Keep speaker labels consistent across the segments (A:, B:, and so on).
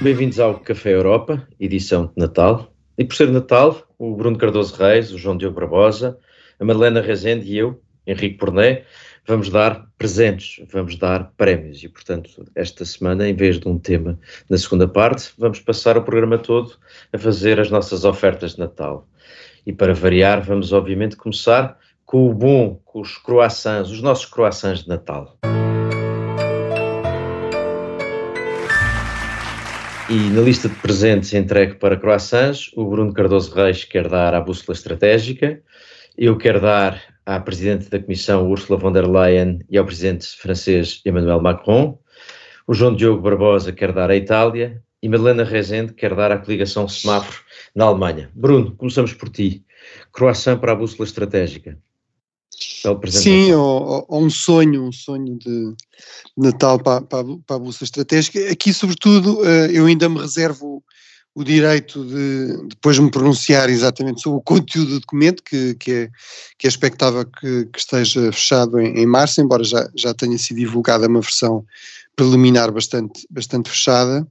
A: Bem-vindos ao Café Europa, edição de Natal. E por ser Natal, o Bruno Cardoso Reis, o João Diogo Barbosa, a Madalena Rezende e eu, Henrique Porné, vamos dar presentes, vamos dar prémios. E, portanto, esta semana, em vez de um tema na segunda parte, vamos passar o programa todo a fazer as nossas ofertas de Natal. E para variar, vamos obviamente começar com o bom, com os croissants, os nossos croissants de Natal. E na lista de presentes entregue para croissants, o Bruno Cardoso Reis quer dar à bússola estratégica, eu quero dar à Presidente da Comissão Ursula von der Leyen e ao Presidente francês Emmanuel Macron, o João Diogo Barbosa quer dar à Itália e Madalena Rezende quer dar à coligação Semáforo na Alemanha. Bruno, começamos por ti. Croissant para a bússola estratégica.
B: Sim, ou, ou, um sonho, um sonho de Natal para, para, para a Bolsa Estratégica. Aqui, sobretudo, eh, eu ainda me reservo o direito de depois me pronunciar exatamente sobre o conteúdo do documento, que, que, é, que é expectável que, que esteja fechado em, em, março, embora já, já tenha sido divulgada uma versão preliminar bastante, bastante fechada.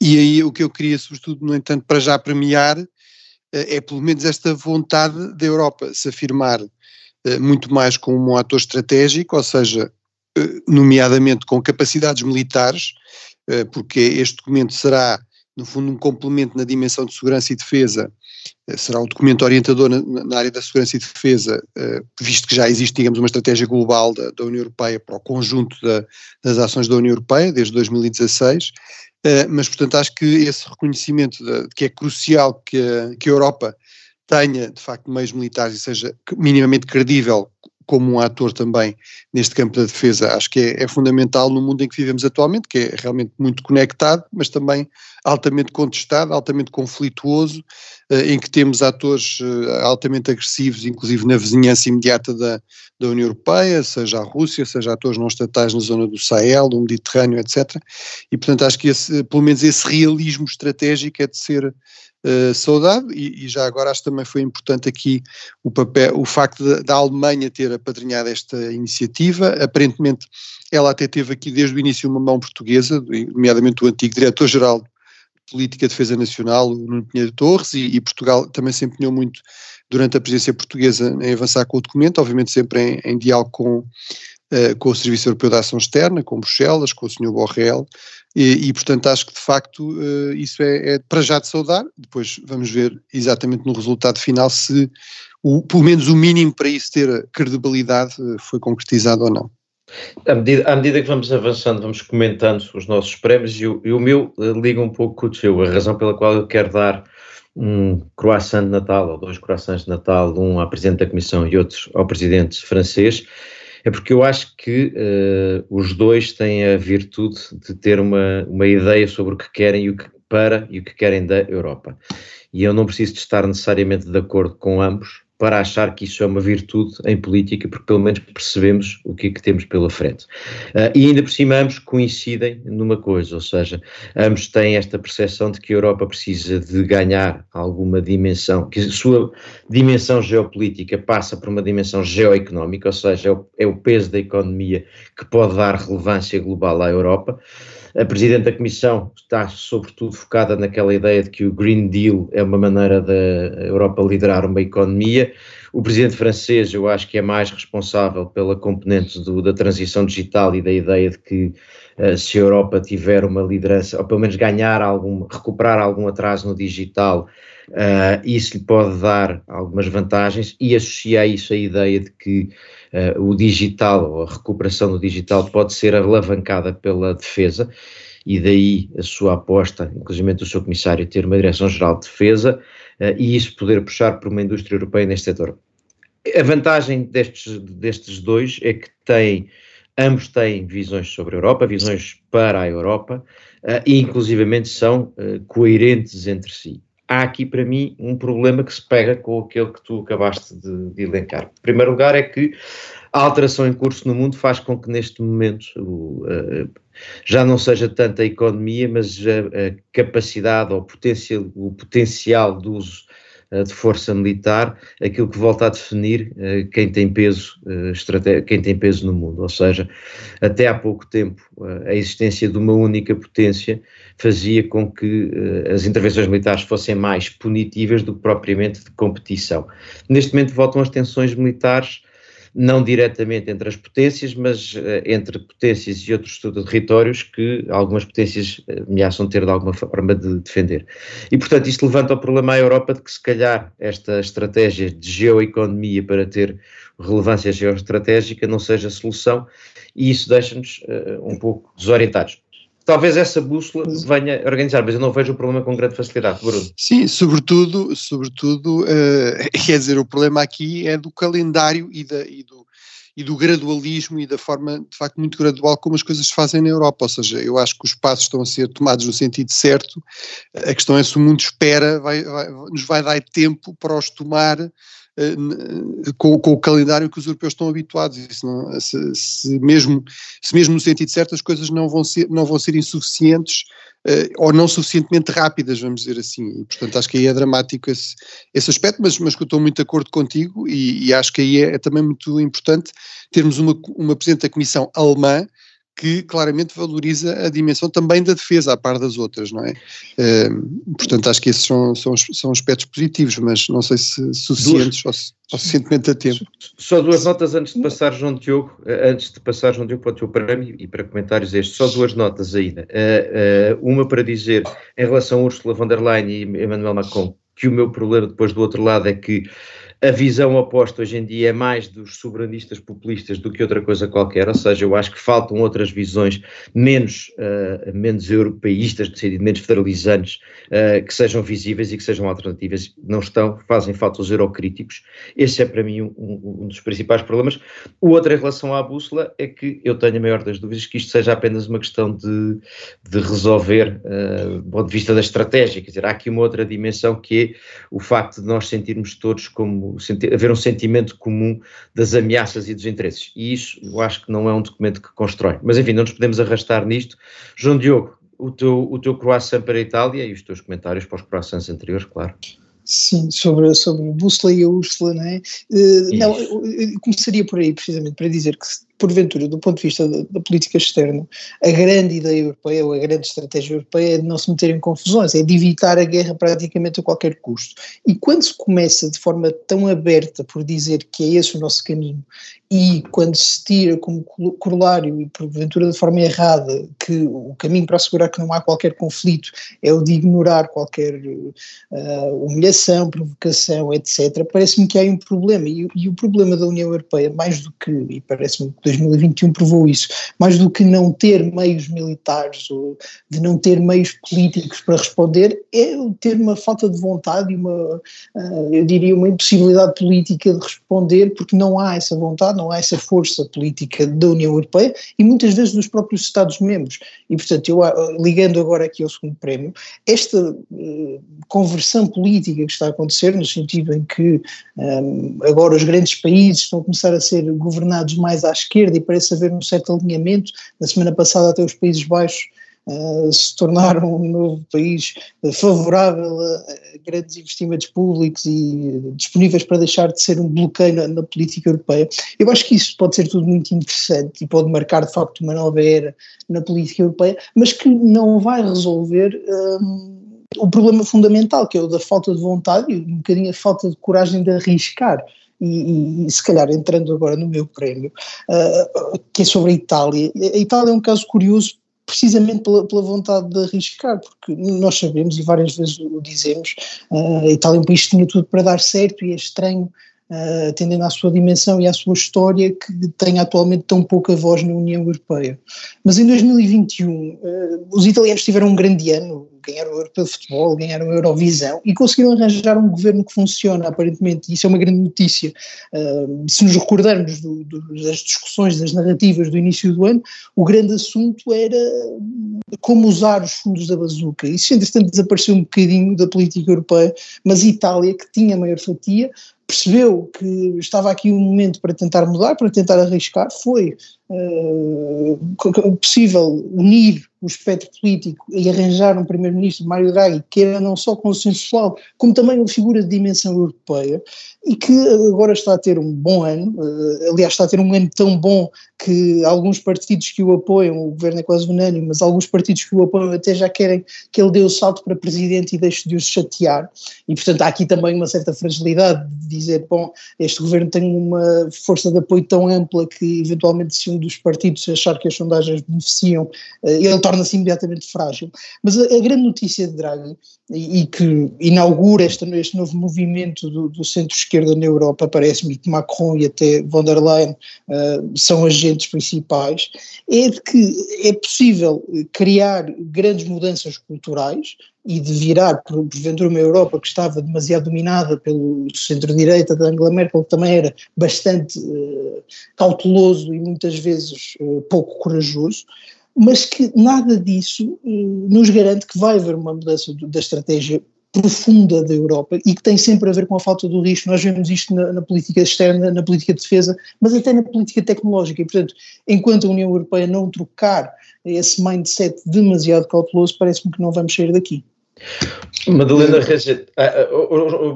B: E aí o que eu queria, sobretudo, no entanto, para já premiar, eh, é pelo menos esta vontade da Europa se afirmar muito mais como um ator estratégico, ou seja, eh, nomeadamente com capacidades militares, eh, porque este documento será, no fundo, um complemento na dimensão de segurança e defesa, será um documento orientador na, área da segurança e defesa, visto que já existe, digamos, uma estratégia global da, da União Europeia para o conjunto da, das ações da União Europeia, desde 2016, mas, portanto, acho que esse reconhecimento de, que é crucial que que a Europa tenha de facto meios militares e seja minimamente credível como um ator também neste campo da defesa, acho que é, é, fundamental no mundo em que vivemos atualmente, que é realmente muito conectado, mas também altamente contestado, altamente conflituoso, eh, em que temos atores eh, altamente agressivos, inclusive na vizinhança imediata da, da União Europeia, seja a Rússia, seja atores não estatais na zona do Sahel, do Mediterrâneo, etc. E portanto acho que esse, pelo menos esse realismo estratégico é de ser uh, saudade e, e, já agora acho que também foi importante aqui o papel, o facto da Alemanha ter apadrinhado esta iniciativa, aparentemente ela até teve aqui desde o início uma mão portuguesa, nomeadamente o antigo diretor-geral de Política de Defesa Nacional, o Nuno Pinheiro Torres, e, e, Portugal também se empenhou muito durante a presidência portuguesa em avançar com o documento, obviamente sempre em, em diálogo com, Uh, com o Serviço Europeu de Ação Externa, com Bruxelas, com o Sr. Borrell, e, e, portanto acho que de facto uh, isso é, é, para já de saudar, depois vamos ver exatamente no resultado final se o, pelo menos o mínimo para isso ter credibilidade uh, foi concretizado ou não.
A: À medida, à medida, que vamos avançando, vamos comentando os nossos prémios e o, e o meu uh, liga um pouco com o teu, a razão pela qual eu quero dar um croissant de Natal, ou dois croissants de Natal, um à Presidente da Comissão e outro ao Presidente francês, é porque eu acho que uh, os dois têm a virtude de ter uma, uma ideia sobre o que querem e o que para e o que querem da Europa. E eu não preciso de estar necessariamente de acordo com ambos, para achar que isso é uma virtude em política, porque pelo menos percebemos o que é que temos pela frente. Uh, e ainda por cima ambos coincidem numa coisa, ou seja, ambos têm esta percepção de que a Europa precisa de ganhar alguma dimensão, que a sua dimensão geopolítica passa por uma dimensão geoeconómica, ou seja, é o, é o peso da economia que pode dar relevância global à Europa. A Presidente da Comissão está, sobretudo, focada naquela ideia de que o Green Deal é uma maneira da Europa liderar uma economia. O Presidente francês, eu acho que é mais responsável pela componente do, da transição digital e da ideia de que uh, se a Europa tiver uma liderança, ou pelo menos ganhar algum, recuperar algum atraso no digital, uh, isso lhe pode dar algumas vantagens e associa isso à ideia de que uh, o digital ou a recuperação do digital pode ser alavancada pela defesa e daí a sua aposta, inclusive o seu comissário, ter uma direção-geral de defesa uh, e isso poder puxar por uma indústria europeia neste setor. A vantagem destes, destes dois é que têm, ambos têm visões sobre a Europa, visões para a Europa, uh, e inclusivamente são uh, coerentes entre si há aqui para mim um problema que se pega com aquele que tu acabaste de, de elencar. Em primeiro lugar é que a alteração em curso no mundo faz com que neste momento uh, já não seja tanto a economia, mas a, a capacidade ou potencial, o potencial de uso de força militar, aquilo que volta a definir uh, quem tem peso uh, quem tem peso no mundo. Ou seja, até há pouco tempo a existência de uma única potência fazia com que as intervenções militares fossem mais punitivas do que propriamente de competição. Neste momento voltam as tensões militares não diretamente entre as potências, mas uh, entre potências e outros territórios que algumas potências eh, ameaçam ter de alguma forma de defender. E, portanto, isto levanta o problema à Europa de que, se calhar, esta estratégia de geoeconomia para ter relevância geoestratégica não seja a solução, e isso deixa-nos uh, um pouco desorientados talvez essa bússola venha organizar, mas eu não vejo o problema com grande facilidade, Bruno.
B: Sim, sobretudo, sobretudo uh, quer dizer, o problema aqui é do calendário e, da, e, do, e do gradualismo e da forma, de facto, muito gradual como as coisas se fazem na Europa, ou seja, eu acho que os passos estão a ser tomados no sentido certo, a questão é se o mundo espera, vai, vai, nos vai dar tempo para os tomar com, com, o calendário que os europeus estão habituados. Não, se, se, mesmo, se mesmo no sentido certo as coisas não vão ser, não vão ser insuficientes uh, ou não suficientemente rápidas, vamos dizer assim. E, portanto, acho que aí é dramático esse, esse aspecto, mas, mas que eu estou muito de acordo contigo e, e acho que aí é, é, também muito importante termos uma, uma Presidente da Comissão alemã que claramente valoriza a dimensão também da defesa, à par das outras, não é? Uh, portanto, acho que esses são, são, são aspectos positivos, mas não sei se suficientes ou, suficientemente a tempo.
A: Só duas notas antes de passar, João Diogo, eh, antes de passar, João Diogo, para o teu prémio e para comentários este, só duas notas ainda. Uh, uh, uma para dizer, em relação a Ursula von der Leyen e Emmanuel Macron, que o meu problema depois do outro lado é que a visão oposta hoje em dia é mais dos soberanistas populistas do que outra coisa qualquer, ou seja, eu acho que faltam outras visões menos, uh, menos europeístas, menos federalizantes, uh, que sejam visíveis e que sejam alternativas. Não estão, fazem falta os eurocríticos. Esse é para mim um, um, dos principais problemas. O outro em relação à bússola é que eu tenho a maior das dúvidas que isto seja apenas uma questão de, de resolver uh, do ponto de vista da estratégia, quer dizer, há aqui uma outra dimensão que é o facto de nós sentirmos todos como haver um sentimento comum das ameaças e dos interesses. E isso eu acho que não é um documento que constrói. Mas enfim, não nos podemos arrastar nisto. João Diogo, o teu, o teu croissant para a Itália e os teus comentários para os croissants anteriores, claro.
C: Sim, sobre, sobre a bússola e a Úrsula, não é? Uh, não, eu, eu começaria por aí, precisamente, para dizer que porventura, do ponto de vista da, da, política externa, a grande ideia europeia ou a grande estratégia europeia é de não se meter em confusões, é de evitar a guerra praticamente a qualquer custo. E quando se começa de forma tão aberta por dizer que é esse o nosso caminho, e quando se tira como corolário, e porventura de forma errada, que o caminho para assegurar que não há qualquer conflito é o de ignorar qualquer uh, humilhação, provocação, etc., parece-me que há um problema. E, e, o problema da União Europeia, mais do que, e parece-me 2021 provou isso, mais do que não ter meios militares ou de não ter meios políticos para responder, é ter uma falta de vontade e uma, uh, eu diria, uma impossibilidade política de responder, porque não há essa vontade, não há essa força política da União Europeia e muitas vezes dos próprios Estados-membros. E, portanto, eu, ah, ligando agora aqui ao segundo prémio, esta uh, conversão política que está a acontecer, no sentido em que agora os grandes países estão a começar a ser governados mais à esquerda, esquerda e parece haver um certo alinhamento. Na semana passada até os Países Baixos Uh, se tornaram um novo país favorável a, grandes investimentos públicos e disponíveis para deixar de ser um bloqueio na, na, política europeia. Eu acho que isso pode ser tudo muito interessante e pode marcar de facto uma nova era na política europeia, mas que não vai resolver. Um, o problema fundamental, que é o da falta de vontade e um bocadinho a falta de coragem de arriscar e, e, se calhar entrando agora no meu prémio, uh, que é sobre a Itália. A Itália é um caso curioso precisamente pela, pela, vontade de arriscar, porque nós sabemos e várias vezes o dizemos, uh, a Itália é um país que tinha tudo para dar certo e é estranho uh, atendendo à sua dimensão e à sua história, que tem atualmente tão pouca voz na União Europeia. Mas em 2021, uh, os italianos tiveram um grande ano, ganharam o Europeu de Futebol, ganharam a Eurovisão e conseguiram arranjar um governo que funciona, aparentemente, isso é uma grande notícia. Uh, se nos recordarmos do, do, das discussões, das narrativas do início do ano, o grande assunto era como usar os fundos da bazuca. Isso, entretanto, desapareceu um bocadinho da política europeia, mas a Itália, que tinha maior fatia, percebeu que estava aqui um momento para tentar mudar, para tentar arriscar, foi uh, possível unir o espectro político e arranjar um primeiro-ministro, Mário Draghi, que era não só consensual, como também uma figura de dimensão europeia, e que agora está a ter um bom ano, uh, aliás está a ter um ano tão bom que alguns partidos que o apoiam, o governo é quase unânime, mas alguns partidos que o apoiam até já querem que ele dê o salto para presidente e deixe de os chatear, e portanto há aqui também uma certa fragilidade de dizer, bom, este governo tem uma força de apoio tão ampla que eventualmente se um dos partidos achar que as sondagens beneficiam, eh, ele torna-se imediatamente frágil. Mas a, a, grande notícia de Draghi, e, e que inaugura este, este novo movimento do, do centro-esquerda na Europa, parece-me que Macron e até von der Leyen uh, são agentes principais, é de que é possível criar grandes mudanças culturais, e de virar, por, porventura, uma Europa que estava demasiado dominada pelo centro-direita da Angela Merkel, que também era bastante uh, cauteloso e muitas vezes uh, pouco corajoso, mas que nada disso uh, nos garante que vai haver uma mudança do, da estratégia profunda da Europa e que tem sempre a ver com a falta do risco. Nós vemos isto na, na, política externa, na política de defesa, mas até na política tecnológica. E, portanto, enquanto a União Europeia não trocar esse mindset demasiado cauteloso, parece-me que não vamos sair daqui.
A: Madalena Reis, ah, ah,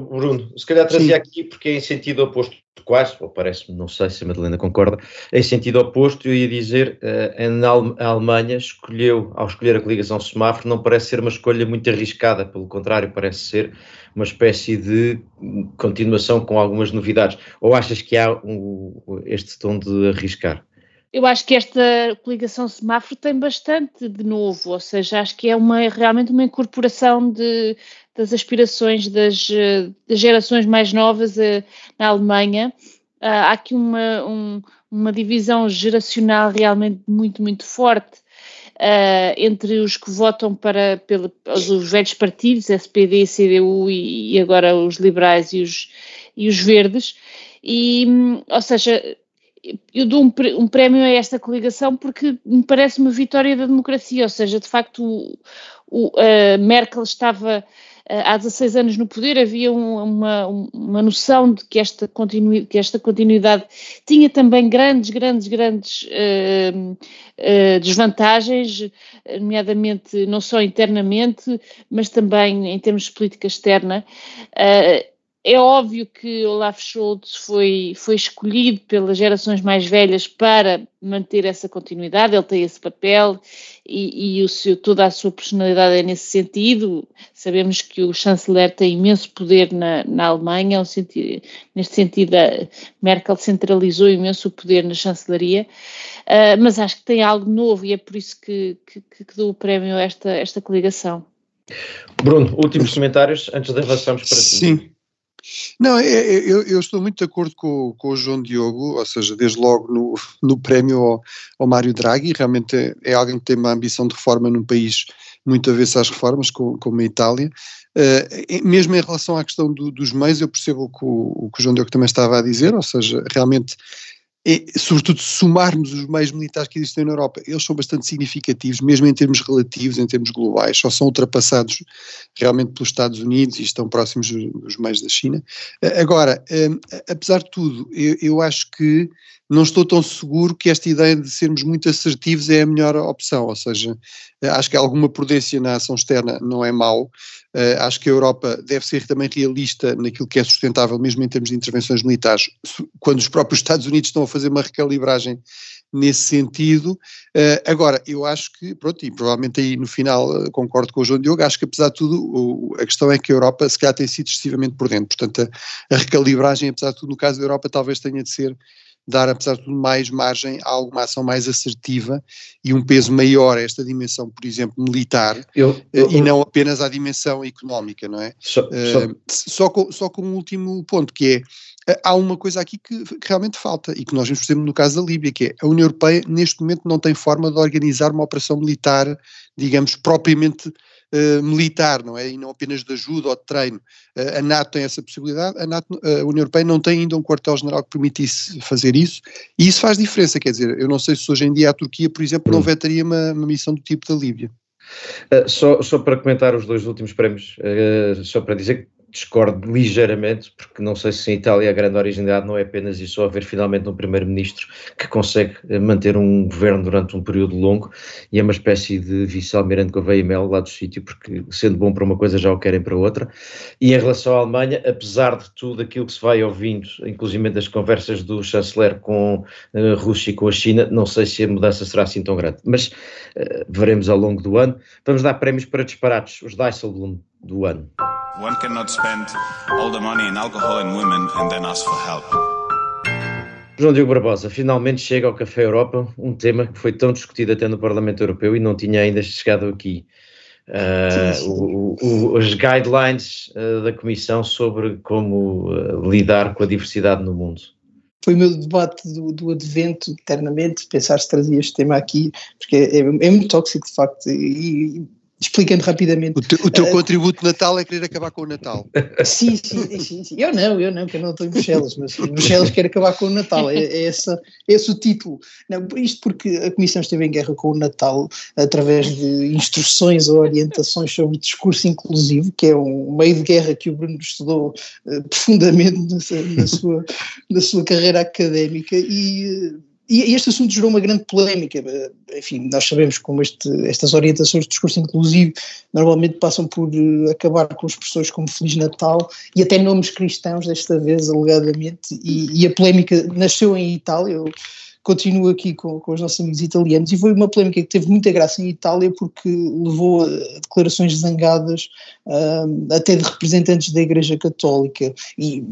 A: Bruno, se calhar trazia Sim. aqui porque é em sentido oposto, quase, ou parece-me, não sei se a Madalena concorda, em sentido oposto, eu ia dizer, uh, a Alemanha escolheu, ao escolher a coligação semáforo, não parece ser uma escolha muito arriscada, pelo contrário, parece ser uma espécie de continuação com algumas novidades. Ou achas que há um, este tom de arriscar?
D: Eu acho que esta coligação semáforo tem bastante de novo, ou seja, acho que é uma, realmente uma incorporação de, das aspirações das, das gerações mais novas uh, na Alemanha. Uh, há aqui uma, um, uma divisão geracional realmente muito, muito forte uh, entre os que votam para pela, os velhos partidos, SPD, CDU e, e agora os liberais e os, e os verdes. E, ou seja, eu dou um, prémio a esta coligação porque me parece uma vitória da democracia, ou seja, de facto o, o, Merkel estava há 16 anos no poder, havia uma, uma noção de que esta, que esta continuidade tinha também grandes, grandes, grandes uh, uh, desvantagens, nomeadamente não só internamente, mas também em termos de política externa. Uh, é óbvio que Olaf Scholz foi, foi escolhido pelas gerações mais velhas para manter essa continuidade, ele tem esse papel e, e o seu, toda a sua personalidade é nesse sentido. Sabemos que o chanceler tem imenso poder na, na Alemanha, sentido, neste sentido, a Merkel centralizou imenso o poder na chancelaria, uh, mas acho que tem algo novo e é por isso que, que, que dou o prémio a esta, esta coligação.
A: Bruno, últimos comentários antes de avançarmos para
B: Sim. Não, é, é, eu, eu, estou muito de acordo com, com, o João Diogo, ou seja, desde logo no, no prémio ao, ao Mário Draghi, realmente é, é, alguém que tem uma ambição de reforma num país muito avesso às reformas, como, como a Itália. Uh, mesmo em relação à questão do, dos meios, eu percebo o que o, o que o João Diogo também estava a dizer, ou seja, realmente e, sobretudo, se somarmos os meios militares que existem na Europa, eles são bastante significativos, mesmo em termos relativos, em termos globais, só são ultrapassados realmente pelos Estados Unidos e estão próximos dos meios da China. Agora, hum, apesar de tudo, eu, eu acho que não estou tão seguro que esta ideia de sermos muito assertivos é a melhor opção, ou seja, acho que alguma prudência na ação externa não é mau, Uh, acho que a Europa deve ser também realista naquilo que é sustentável, mesmo em termos de intervenções militares, quando os próprios Estados Unidos estão a fazer uma recalibragem nesse sentido. Uh, agora, eu acho que, pronto, e provavelmente aí no final concordo com o João Diogo, acho que apesar de tudo, a questão é que a Europa se calhar tem sido excessivamente por dentro, portanto a recalibragem, apesar de tudo, no caso da Europa talvez tenha de ser dar, apesar de tudo, mais margem a alguma ação mais assertiva e um peso maior a esta dimensão, por exemplo, militar, eu, eu, e não apenas à dimensão económica, não é? Só, uh, só, com, só com um último ponto, que é, eh, há uma coisa aqui que, que realmente falta, e que nós vemos, por exemplo, no caso da Líbia, que é a União Europeia, neste momento, não tem forma de organizar uma operação militar, digamos, propriamente uh, militar, não é? E não apenas de ajuda ou de treino. Uh, a NATO tem essa possibilidade, a, NATO, uh, a União Europeia não tem ainda um quartel-general que permitisse fazer isso, e isso faz diferença, quer dizer, eu não sei se hoje em dia a Turquia, por exemplo, não hum. vetaria uma, uma missão do tipo da Líbia.
A: só, só para comentar os dois últimos prémios, só para dizer que discordo ligeiramente, porque não sei se em Itália a grande originalidade não é apenas isso, haver finalmente um primeiro-ministro que consegue eh, manter um governo durante um período longo e é uma espécie de vice-almirante Gouveia e Mel lá do sítio, porque sendo bom para uma coisa já o querem para outra. E em relação à Alemanha, apesar de tudo aquilo que se vai ouvindo, inclusive das conversas do chanceler com a eh, Rússia e com a China, não sei se a mudança será assim tão grande, mas uh, veremos ao longo do ano. Vamos dar prémios para disparates, os Dijsselbloem do ano. One cannot spend all the money in alcohol and women and then ask for help. João Diogo Barbosa, finalmente chega ao Café Europa, um tema que foi tão discutido até no Parlamento Europeu e não tinha ainda chegado aqui. Uh, o, o, os guidelines uh, da Comissão sobre como uh, lidar com a diversidade no mundo.
C: Foi o meu debate do, do advento, eternamente, pensar se trazia este tema aqui, porque é, é muito tóxico de facto, e, explicando rapidamente.
B: O, te, o teu uh, contributo de Natal é querer acabar com o Natal.
C: Sim, sim, sim, sim. Eu não, eu não, que eu não estou em Bruxelas, mas Bruxelas quer acabar com o Natal. É, é, essa, é esse o título. Não, isto porque a Comissão esteve em guerra com o Natal através de instruções ou orientações sobre discurso inclusivo, que é um meio de guerra que o Bruno estudou uh, profundamente na, na, sua, na sua carreira académica e uh, e este assunto gerou uma grande polémica. Enfim, nós sabemos como este, estas orientações de discurso inclusivo normalmente passam por uh, acabar com expressões como Feliz Natal e até nomes cristãos, desta vez, alegadamente. E, e a polémica nasceu em Itália. Eu continuo aqui com, com os nossos amigos italianos. E foi uma polémica que teve muita graça em Itália porque levou a declarações zangadas um, até de representantes da Igreja Católica. E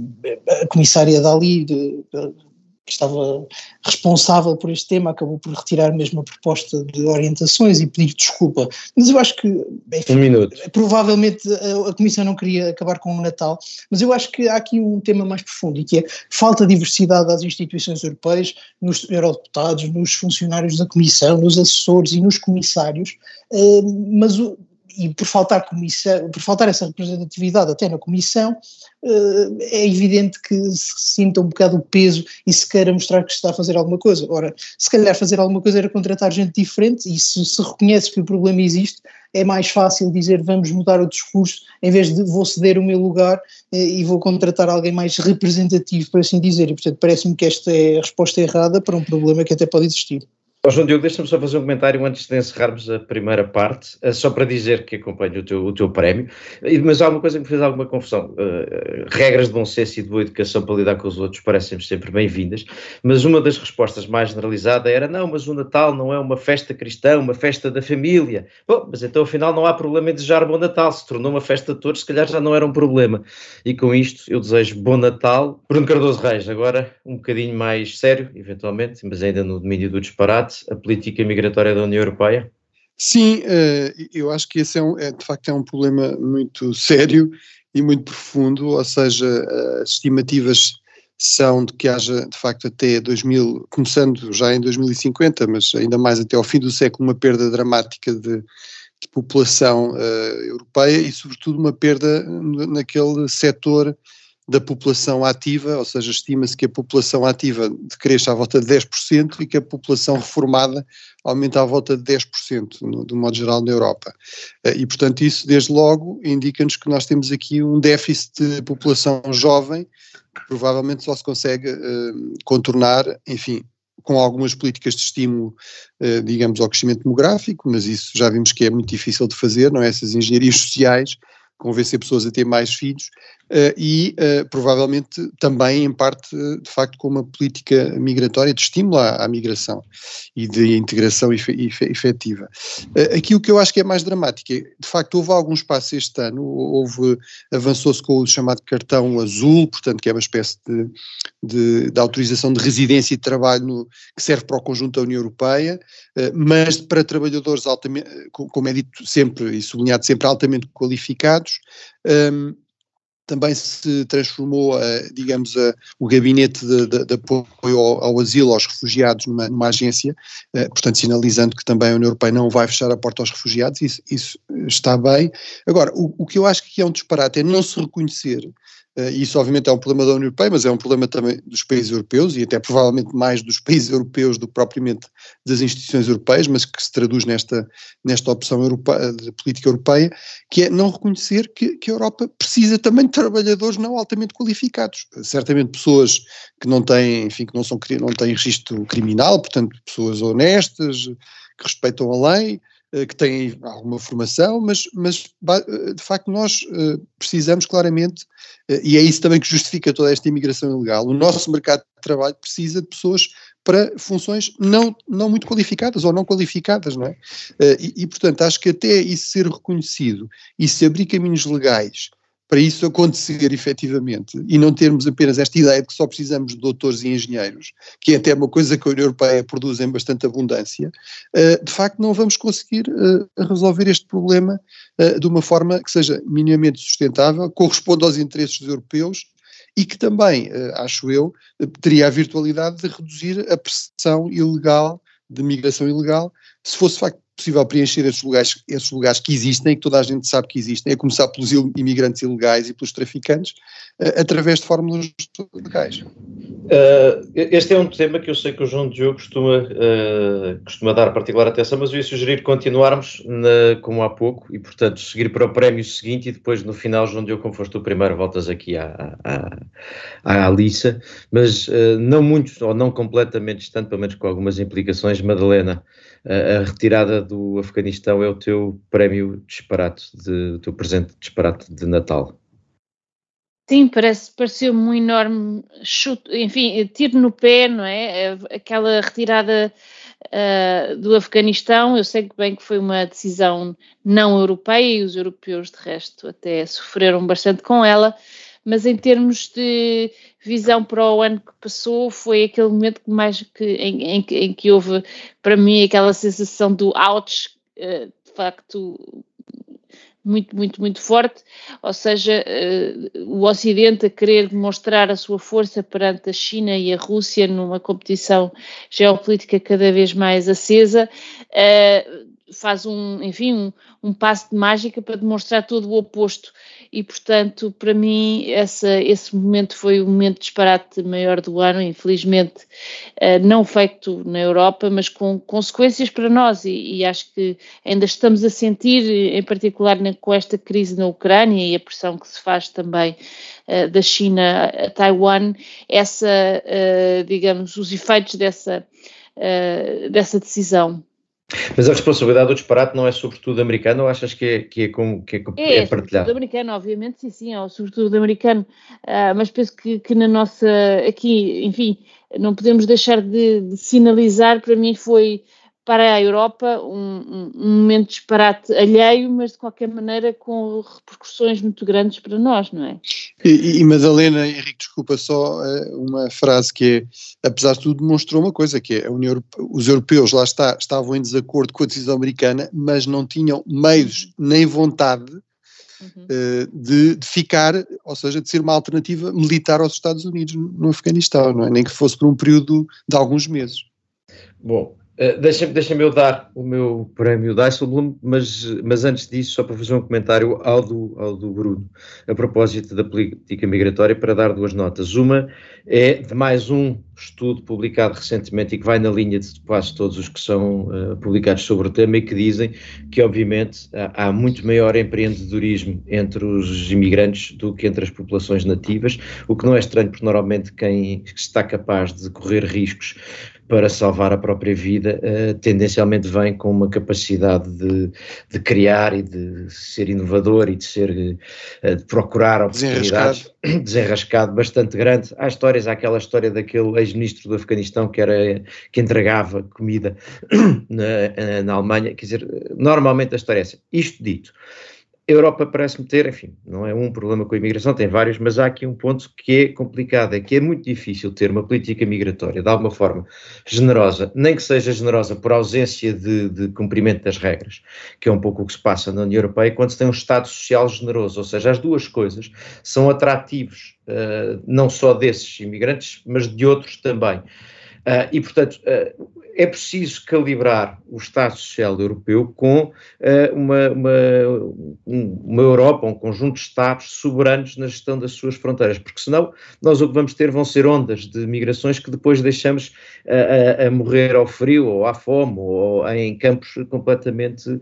C: a comissária Dali. De, de, que estava responsável por este tema, acabou por retirar mesmo a proposta de orientações e pedir desculpa. Mas eu acho que,
A: enfim, um minuto.
C: provavelmente a, a, Comissão não queria acabar com o Natal, mas eu acho que há aqui um tema mais profundo e que é falta de diversidade das instituições europeias, nos eurodeputados, nos funcionários da Comissão, nos assessores e nos comissários, uh, mas o, e por faltar, comissão, por faltar essa representatividade até na comissão, eh, é evidente que se sinta um bocado o peso e se queira mostrar que está a fazer alguma coisa. Ora, se calhar fazer alguma coisa era contratar gente diferente e se se reconhece que o problema existe, é mais fácil dizer vamos mudar o discurso em vez de vou ceder o meu lugar eh, e vou contratar alguém mais representativo, por assim dizer. E portanto parece-me que esta é a resposta errada para um problema que até pode existir.
A: Oh, João Diogo, deixa-me só fazer um comentário antes de encerrarmos a primeira parte, eh, só para dizer que acompanho o teu, o teu prémio, mas há uma coisa que me fez alguma confusão. Uh, regras de bom senso e de boa educação para lidar com os outros parecem-me sempre bem-vindas, mas uma das respostas mais generalizada era: não, mas o Natal não é uma festa cristã, uma festa da família. Bom, mas então afinal não há problema em desejar bom Natal, se tornou uma festa de todos, se calhar já não era um problema. E com isto eu desejo bom Natal. Bruno Cardoso Reis, agora um bocadinho mais sério, eventualmente, mas ainda no domínio do disparate a política migratória da União Europeia?
B: Sim, eh, eu acho que esse é, um, é, de facto é um problema muito sério e muito profundo, ou seja, as estimativas são de que haja de facto até 2000, começando já em 2050, mas ainda mais até ao fim do século, uma perda dramática de, de população uh, europeia e sobretudo uma perda naquele setor da população ativa, ou seja, estima-se que a população ativa decresça à volta de 10% e que a população reformada aumenta à volta de 10%, no, do modo geral, na Europa. Eh, e, portanto, isso, desde logo, indica-nos que nós temos aqui um déficit de população jovem que provavelmente só se consegue uh, contornar, enfim, com algumas políticas de estímulo, uh, digamos, ao crescimento demográfico, mas isso já vimos que é muito difícil de fazer, não é? Essas engenharias sociais convencer pessoas a ter mais filhos e uh, provavelmente também em parte de facto com uma política migratória de estímulo à, à migração e de integração efetiva. Uh, aqui o que eu acho que é mais dramático é, de facto houve alguns passos este ano, houve, avançou-se com o chamado cartão azul, portanto que é uma espécie de, de, de autorização de residência e de trabalho no, que serve para o conjunto da União Europeia, mas para trabalhadores altamente, como é dito sempre e sublinhado sempre, altamente qualificados, um, também se transformou, digamos, o gabinete de, de, de apoio ao, ao, asilo aos refugiados numa, numa agência, uh, portanto sinalizando que também a União Europeia não vai fechar a porta aos refugiados, isso, isso está bem. Agora, o, o, que eu acho que é um disparate é não se reconhecer Uh, isso, obviamente, é um problema da União Europeia, mas é um problema também dos países europeus e até provavelmente mais dos países europeus do que propriamente das instituições europeias, mas que se traduz nesta, nesta opção europeia, de política europeia, que é não reconhecer que, que a Europa precisa também de trabalhadores não altamente qualificados. Certamente pessoas que não têm, enfim, que não, são, não têm registro criminal, portanto, pessoas honestas, que respeitam a lei, eh, que têm alguma formação, mas, mas eh, de facto nós eh, precisamos claramente, e é isso também que justifica toda esta imigração ilegal, o nosso mercado de trabalho precisa de pessoas para funções não, não muito qualificadas ou não qualificadas, não é? E, e portanto acho que até isso ser reconhecido e se abrir caminhos legais para isso acontecer efetivamente e não termos apenas esta ideia de que só precisamos de doutores e engenheiros, que é até uma coisa que a União Europeia produz em bastante abundância, eh, de facto não vamos conseguir eh, resolver este problema eh, de uma forma que seja minimamente sustentável, corresponda aos interesses dos europeus e que também, acho eu, teria a virtualidade de reduzir a pressão ilegal, de migração ilegal, se fosse de facto possível preencher esses lugares, esses lugares que existem, que toda a gente sabe que existem, a começar pelos imigrantes ilegais e pelos traficantes, uh, através de fórmulas legais.
A: Uh, este é um tema que eu sei que o João Diogo costuma, uh, costuma dar particular atenção, mas eu ia sugerir continuarmos na, como há pouco e, portanto, seguir para o prémio seguinte e depois no final, João Diogo, como foste o primeiro, voltas aqui à, à, à Alissa, mas não muito ou não completamente distante, pelo menos com algumas implicações, Madalena a, retirada do Afeganistão é o teu prémio disparate, de, o teu presente disparate de Natal.
D: Sim, parece, pareceu-me um enorme chute, enfim, tiro no pé, não é? Aquela retirada uh, do Afeganistão, eu sei bem que foi uma decisão não europeia e os europeus, de resto, até sofreram bastante com ela, mas em termos de visão para o ano que passou, foi aquele momento que mais que, em, em, em que houve para mim aquela sensação do ouch, uh, de facto muito, muito, muito forte, ou seja, uh, o Ocidente a querer demonstrar a sua força perante a China e a Rússia numa competição geopolítica cada vez mais acesa, uh, faz um, enfim, um, um passo de mágica para demonstrar todo o oposto e, portanto, para mim, essa, esse momento foi o momento disparate maior do ano, infelizmente, uh, não feito na Europa, mas com consequências para nós, e, e, acho que ainda estamos a sentir, em particular com esta crise na Ucrânia e a pressão que se faz também uh, da China a Taiwan, essa, uh, digamos, os efeitos dessa, dessa decisão.
A: Mas a responsabilidade do disparate não é sobretudo americana ou achas que é, que é, com, que é,
D: é, é partilhada? É americano, obviamente, sim, sim, é sobretudo americano, uh, mas penso que, que na nossa, aqui, enfim, não podemos deixar de, de sinalizar, para mim foi para a Europa um, um, momento disparate alheio, mas de qualquer maneira com repercussões muito grandes para nós, não é?
B: E, e Madalena, Henrique, desculpa só eh, uma frase que é, apesar de tudo, demonstrou uma coisa, que é União, os europeus lá está, estavam em desacordo com a decisão americana, mas não tinham meios uhum. nem vontade uhum. uh, de, de, ficar, ou seja, de ser uma alternativa militar aos Estados Unidos no Afeganistão, não é? Nem que fosse por um período de alguns meses.
A: Bom, Uh, Deixa-me deixa eu dar o meu prémio Dijsselbloem, mas, mas antes disso, só para fazer um comentário ao do, ao do Bruno, a propósito da política migratória, para dar duas notas. Uma é de mais um estudo publicado recentemente e que vai na linha de quase todos os que são uh, publicados sobre o tema e que dizem que, obviamente, há, há, muito maior empreendedorismo entre os imigrantes do que entre as populações nativas, o que não é estranho, porque normalmente quem está capaz de correr riscos para salvar a própria vida, uh, tendencialmente vem com uma capacidade de, de, criar e de ser inovador e de ser uh, de procurar oportunidades desenrascado. desenrascado bastante grande. Há histórias, há aquela história daquele ex-ministro do Afeganistão que era que entregava comida na, na Alemanha, quer dizer, normalmente a história é essa. Isto dito, a Europa parece-me ter, enfim, não é um problema com a imigração, tem vários, mas há aqui um ponto que é complicado, é que é muito difícil ter uma política migratória de alguma forma generosa, nem que seja generosa por ausência de, de cumprimento das regras, que é um pouco o que se passa na União Europeia, quando se tem um Estado social generoso, ou seja, as duas coisas são atrativos, uh, não só desses imigrantes, mas de outros também. Uh, e, portanto, uh, é preciso calibrar o Estado Social Europeu com uh, uma, uma, uma, Europa, um conjunto de Estados soberanos na gestão das suas fronteiras, porque senão nós o que vamos ter vão ser ondas de migrações que depois deixamos a, a, morrer ao frio ou à fome ou em campos completamente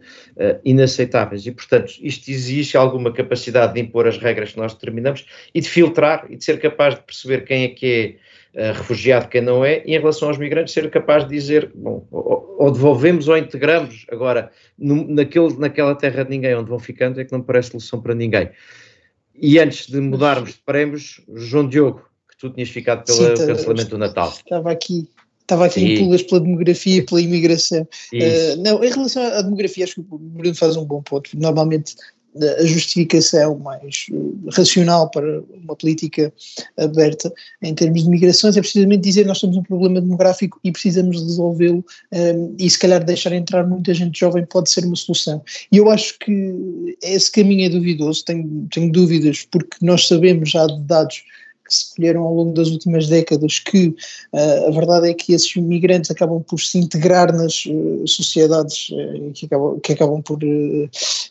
A: inaceitáveis. E, portanto, isto exige alguma capacidade de impor as regras que nós determinamos e de filtrar e de ser capaz de perceber quem é que é uh, refugiado, quem não é, e em relação aos migrantes, ser capaz de dizer, bom, ou, ou devolvemos ou integramos, agora, no, naquele, naquela terra de ninguém onde vão ficando, é que não parece solução para ninguém. E antes de mudarmos de prémios, João Diogo, que tu tinhas ficado pelo Sim, cancelamento do Natal.
C: Estava aqui Estava aqui em pulas pela demografia e pela imigração. Uh, não, em relação à demografia, acho que o Bruno faz um bom ponto. Normalmente a justificação mais eh, racional para uma política aberta em termos de migrações é precisamente dizer nós temos um problema demográfico e precisamos resolvê-lo ehm, e se calhar deixar entrar muita gente jovem pode ser uma solução. E eu acho que esse caminho é duvidoso, tenho, tenho dúvidas porque nós sabemos já de dados que se colheram ao longo das últimas décadas, que uh, a verdade é que esses imigrantes acabam por se integrar nas uh, sociedades uh, que, acabam, que acabam por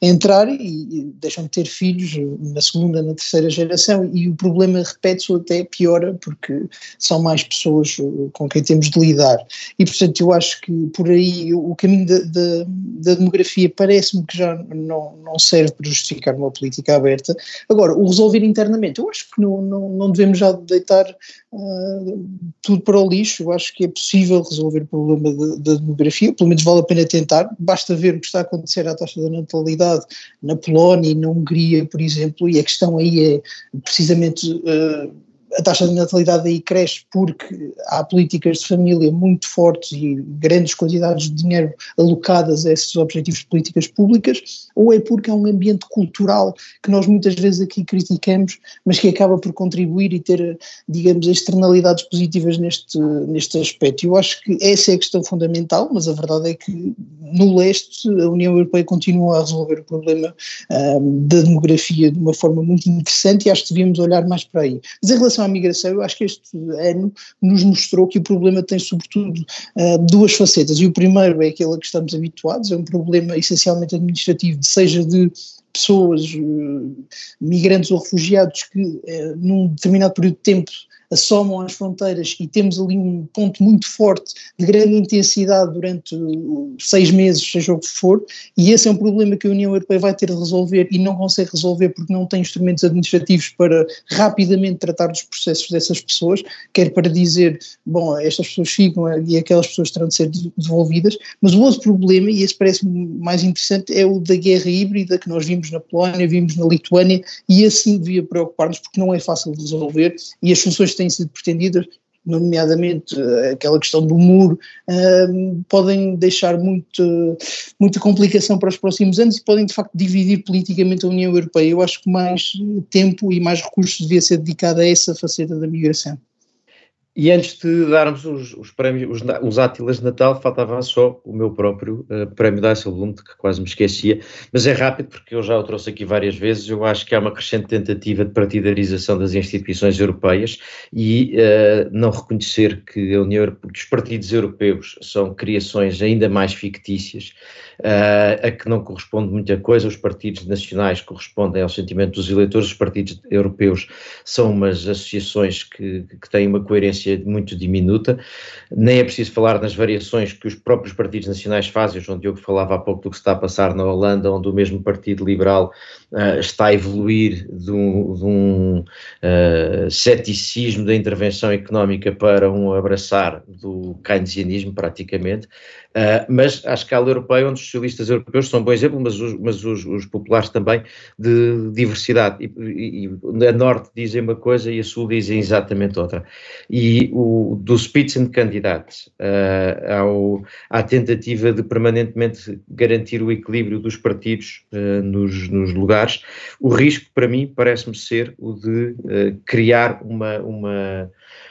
C: entrar e, e, deixam de ter filhos na segunda, na terceira geração e o problema repete-se ou até piora porque são mais pessoas com quem temos de lidar. E portanto eu acho que por aí o caminho da, da, da demografia parece-me que já não, não serve para justificar uma política aberta. Agora, o resolver internamente, eu acho que não, não, não devemos devemos já deitar uh, tudo para o lixo. Eu acho que é possível resolver o problema da, demografia, pelo menos vale a pena tentar. Basta ver o que está a acontecer à taxa da natalidade na Polónia e na Hungria, por exemplo, e a questão aí é precisamente. Uh, a taxa de natalidade aí cresce porque há políticas de família muito fortes e grandes quantidades de dinheiro alocadas a esses objetivos de políticas públicas, ou é porque há um ambiente cultural que nós muitas vezes aqui criticamos, mas que acaba por contribuir e ter, digamos, externalidades positivas neste, neste aspecto. Eu acho que essa é a questão fundamental, mas a verdade é que no leste a União Europeia continua a resolver o problema um, da demografia de uma forma muito interessante e acho que devíamos olhar mais para aí. Mas em relação à migração, eu acho que este ano nos mostrou que o problema tem sobretudo uh, duas facetas, e o primeiro é aquele a que estamos habituados, é um problema essencialmente administrativo, seja de pessoas, uh, migrantes ou refugiados, que uh, num determinado período de tempo assomam as fronteiras e temos ali um ponto muito forte de grande intensidade durante seis meses, seja o que for, e esse é um problema que a União Europeia vai ter de resolver e não consegue resolver porque não tem instrumentos administrativos para rapidamente tratar dos processos dessas pessoas, quer para dizer, bom, estas pessoas ficam e aquelas pessoas terão de ser devolvidas, mas o outro problema, e esse parece-me mais interessante, é o da guerra híbrida que nós vimos na Polónia, vimos na Lituânia, e assim devia preocupar-nos porque não é fácil de resolver e as soluções têm sido pretendidas, nomeadamente eh, aquela questão do muro, uh, podem deixar muito, muita complicação para os próximos anos e podem de facto dividir politicamente a União Europeia. Eu acho que mais tempo e mais recursos devia ser dedicado a essa faceta da migração.
A: E antes de darmos os, os prémios, os, os Átilas de Natal, faltava só o meu próprio uh, prémio da Asselblum, que quase me esquecia, mas é rápido porque eu já o trouxe aqui várias vezes. Eu acho que há uma crescente tentativa de partidarização das instituições europeias e uh, não reconhecer que, a União, que os partidos europeus são criações ainda mais fictícias, uh, a que não corresponde muita coisa. Os partidos nacionais correspondem ao sentimento dos eleitores, os partidos europeus são umas associações que, que têm uma coerência muito diminuta, nem é preciso falar nas variações que os próprios partidos nacionais fazem, o João Diogo falava há pouco do que está a passar na Holanda, onde o mesmo Partido Liberal uh, está a evoluir de um, de um uh, ceticismo da intervenção económica para um abraçar do keynesianismo, praticamente, Uh, mas à escala europeia, onde os socialistas europeus são um bom exemplo, mas os, mas os, os populares também, de diversidade. E, e, a Norte dizem uma coisa e a Sul dizem exatamente outra. E o, do Spitzenkandidat uh, ao, à tentativa de permanentemente garantir o equilíbrio dos partidos nos, nos lugares O risco, para mim, parece-me ser o de uh, criar uma, uma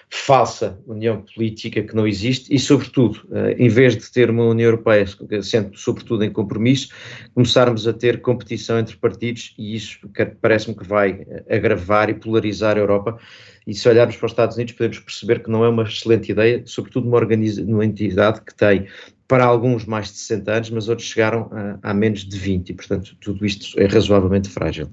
A: falsa união política que não existe e, sobretudo, uh, em vez de ter uma União Europeia, sendo sobretudo em compromisso, começarmos a ter competição entre partidos e isso parece-me que vai agravar e polarizar a Europa. E se olharmos para os Estados Unidos, podemos perceber que não é uma excelente ideia, sobretudo numa, numa entidade que tem para alguns mais de 60 anos, mas outros chegaram a, a menos de 20, e portanto tudo isto é razoavelmente frágil.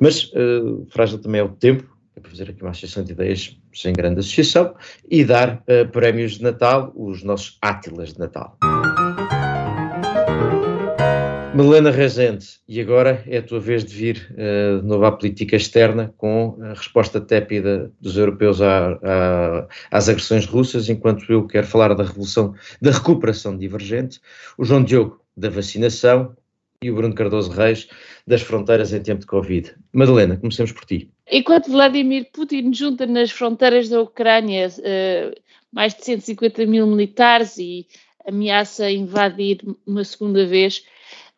A: Mas uh, frágil também é o tempo, é para fazer aqui uma associação de ideias sem grande associação e dar uh, prémios de Natal, os nossos átilas de Natal. Melena Rezende, e agora é a tua vez de vir uh, de novo à política externa com a resposta tépida dos europeus à, à, às agressões russas, enquanto eu quero falar da revolução, da recuperação divergente, o João Diogo da vacinação e o Bruno Cardoso Reis das fronteiras em tempo de Covid. Madalena, comecemos por ti.
D: Enquanto Vladimir Putin junta nas fronteiras da Ucrânia uh, mais de 150 mil militares e ameaça invadir uma segunda vez,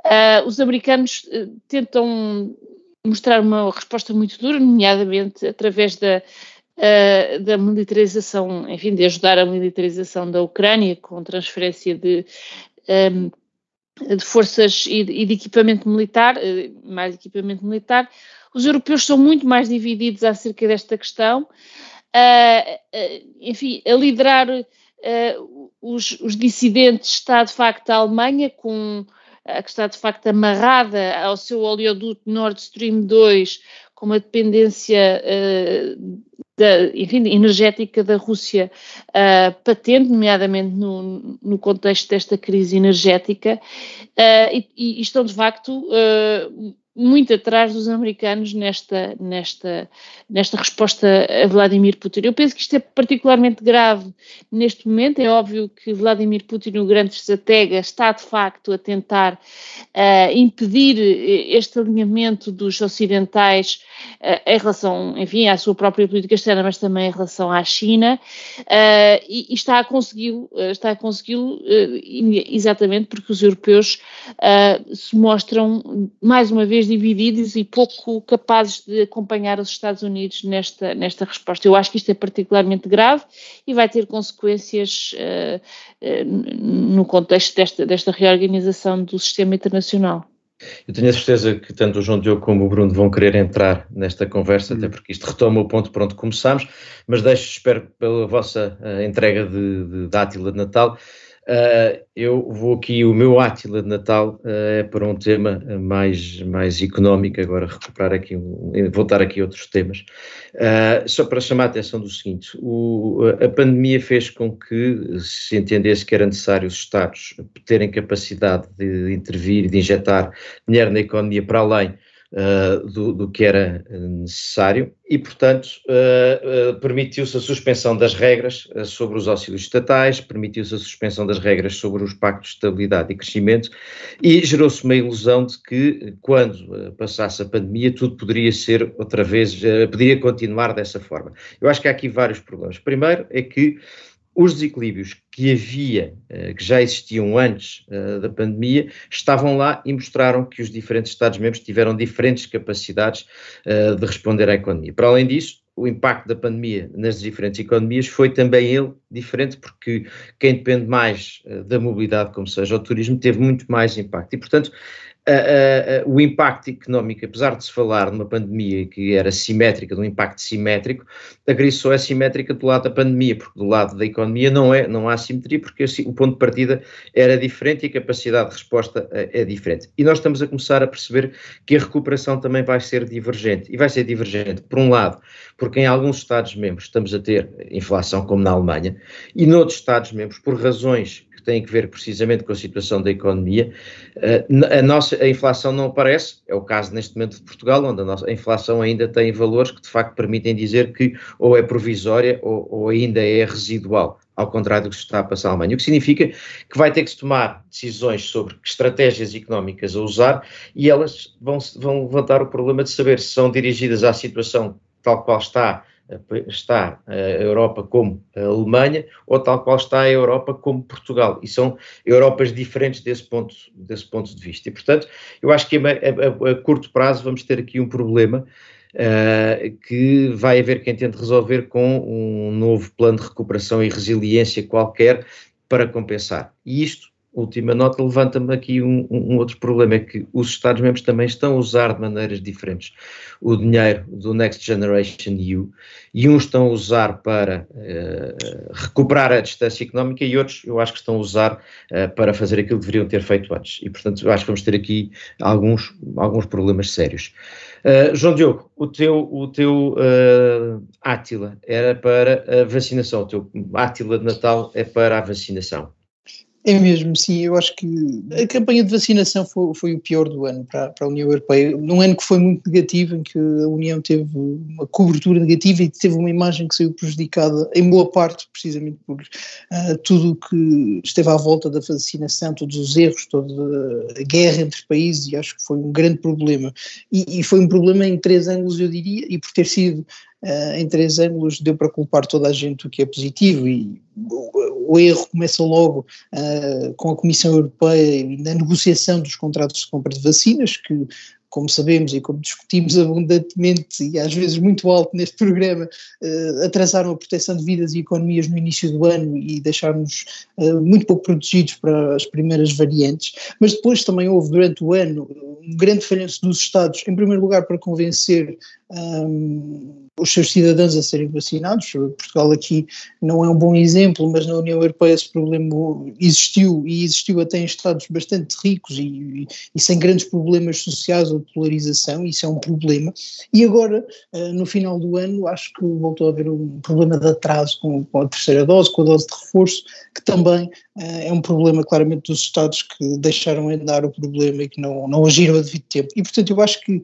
D: Uh, os americanos uh, tentam mostrar uma resposta muito dura, nomeadamente através da, uh, da militarização, enfim, de ajudar a militarização da Ucrânia com transferência de, um, de forças e de, e de, equipamento militar, mais equipamento militar. Os europeus são muito mais divididos acerca desta questão. enfim, a liderar os, os dissidentes está de facto a Alemanha com que está de facto amarrada ao seu oleoduto Nord Stream 2 com uma dependência uh, da, enfim, energética da Rússia uh, patente, nomeadamente no, no, contexto desta crise energética, uh, e, e, estão de facto muito atrás dos americanos nesta, nesta, nesta resposta a Vladimir Putin. Eu penso que isto é particularmente grave neste momento. É óbvio que Vladimir Putin, o grande estratega, está de facto a tentar uh, impedir este alinhamento dos ocidentais uh, em relação, enfim, à sua própria política externa, mas também em relação à China, uh, e, e, está a consegui-lo, está a consegui-lo exatamente porque os europeus se mostram mais uma vez divididos e pouco capazes de acompanhar os Estados Unidos nesta, nesta resposta. Eu acho que isto é particularmente grave e vai ter consequências uh, uh, no contexto desta, desta reorganização do sistema internacional.
A: Eu tenho a certeza que tanto o João Diogo como o Bruno vão querer entrar nesta conversa, até porque isto retoma o ponto por onde começámos, mas deixo, espero, pela vossa uh, entrega de, de dátila de Natal, Uh, eu vou aqui, o meu átila de Natal uh, é para um tema mais, mais económico, agora recuperar aqui, um, voltar aqui a outros temas. Uh, só para chamar a atenção do seguinte, o, a pandemia fez com que se entendesse que era necessário os Estados terem capacidade de intervir, de injetar dinheiro na economia para além uh, do, do, que era necessário e, portanto, uh, permitiu-se a suspensão das regras sobre os auxílios estatais, permitiu-se a suspensão das regras sobre os pactos de estabilidade e crescimento e gerou-se uma ilusão de que, quando passasse a pandemia, tudo poderia ser outra vez, poderia continuar dessa forma. Eu acho que há aqui vários problemas. Primeiro é que os desequilíbrios que havia, eh, que já existiam antes uh, da pandemia, estavam lá e mostraram que os diferentes Estados-membros tiveram diferentes capacidades uh, de responder à economia. Para além disso, o impacto da pandemia nas diferentes economias foi também ele diferente, porque quem depende mais da mobilidade, como seja o turismo, teve muito mais impacto. E, portanto, uh, uh, o impacto económico, apesar de se falar numa pandemia que era simétrica, de um impacto simétrico, a crise só é simétrica do lado da pandemia, porque do lado da economia não, é, não há simetria, porque o ponto de partida era diferente e a capacidade de resposta é diferente. E nós estamos a começar a perceber que a recuperação também vai ser divergente. E vai ser divergente, por um lado, porque em alguns Estados-membros estamos a ter inflação, como na Alemanha, e noutros Estados-membros, por razões têm que ver precisamente com a situação da economia. Eh, a nossa a inflação não aparece, é o caso neste momento de Portugal, onde a nossa a inflação ainda tem valores que de facto permitem dizer que ou é provisória ou, ou ainda é residual ao contrário do que se está a passar na Alemanha. O que significa que vai ter que se tomar decisões sobre que estratégias económicas a usar e elas vão, vão levantar o problema de saber se são dirigidas à situação tal qual está está a Europa como a Alemanha ou tal qual está a Europa como Portugal. E são Europas diferentes desse ponto, desse ponto de vista. E, portanto, eu acho que a, a, a curto prazo vamos ter aqui um problema uh, que vai haver quem tente resolver com um novo plano de recuperação e resiliência qualquer para compensar. E isto última nota levanta-me aqui um, um, outro problema, é que os Estados-membros também estão a usar de maneiras diferentes o dinheiro do Next Generation EU e uns estão a usar para uh, recuperar a distância económica e outros eu acho que estão a usar uh, para fazer aquilo que deveriam ter feito antes e portanto eu acho que vamos ter aqui alguns, alguns problemas sérios. Uh, João Diogo, o teu, o teu Átila era para a vacinação, o teu Átila de Natal é para a vacinação.
C: É mesmo, sim. Eu acho que a campanha de vacinação foi, foi o pior do ano para, para, a União Europeia. Num ano que foi muito negativo, em que a União teve uma cobertura negativa e teve uma imagem que saiu prejudicada, em boa parte, precisamente por uh, tudo o que esteve à volta da vacinação, todos os erros, toda a guerra entre países, e acho que foi um grande problema. E, e foi um problema em três ângulos, eu diria, e por ter sido Uh, em três ângulos deu para culpar toda a gente o que é positivo e o, o erro começa logo uh, com a Comissão Europeia e na negociação dos contratos de compra de vacinas que como sabemos e como discutimos abundantemente e às vezes muito alto neste programa, uh, atrasaram a proteção de vidas e economias no início do ano e deixaram-nos uh, muito pouco protegidos para as primeiras variantes, mas depois também houve durante o ano um grande falhanço dos Estados, em primeiro lugar para convencer um, os seus cidadãos a serem vacinados. Portugal aqui não é um bom exemplo, mas na União Europeia esse problema existiu e existiu até em Estados bastante ricos e, e sem grandes problemas sociais ou de polarização, isso é um problema. E agora, uh, no final do ano, acho que voltou a haver um problema de atraso com, com a terceira dose, com a dose de reforço, que também uh, é um problema claramente dos Estados que deixaram andar o problema e que não, não agiram a devido tempo. E portanto eu acho que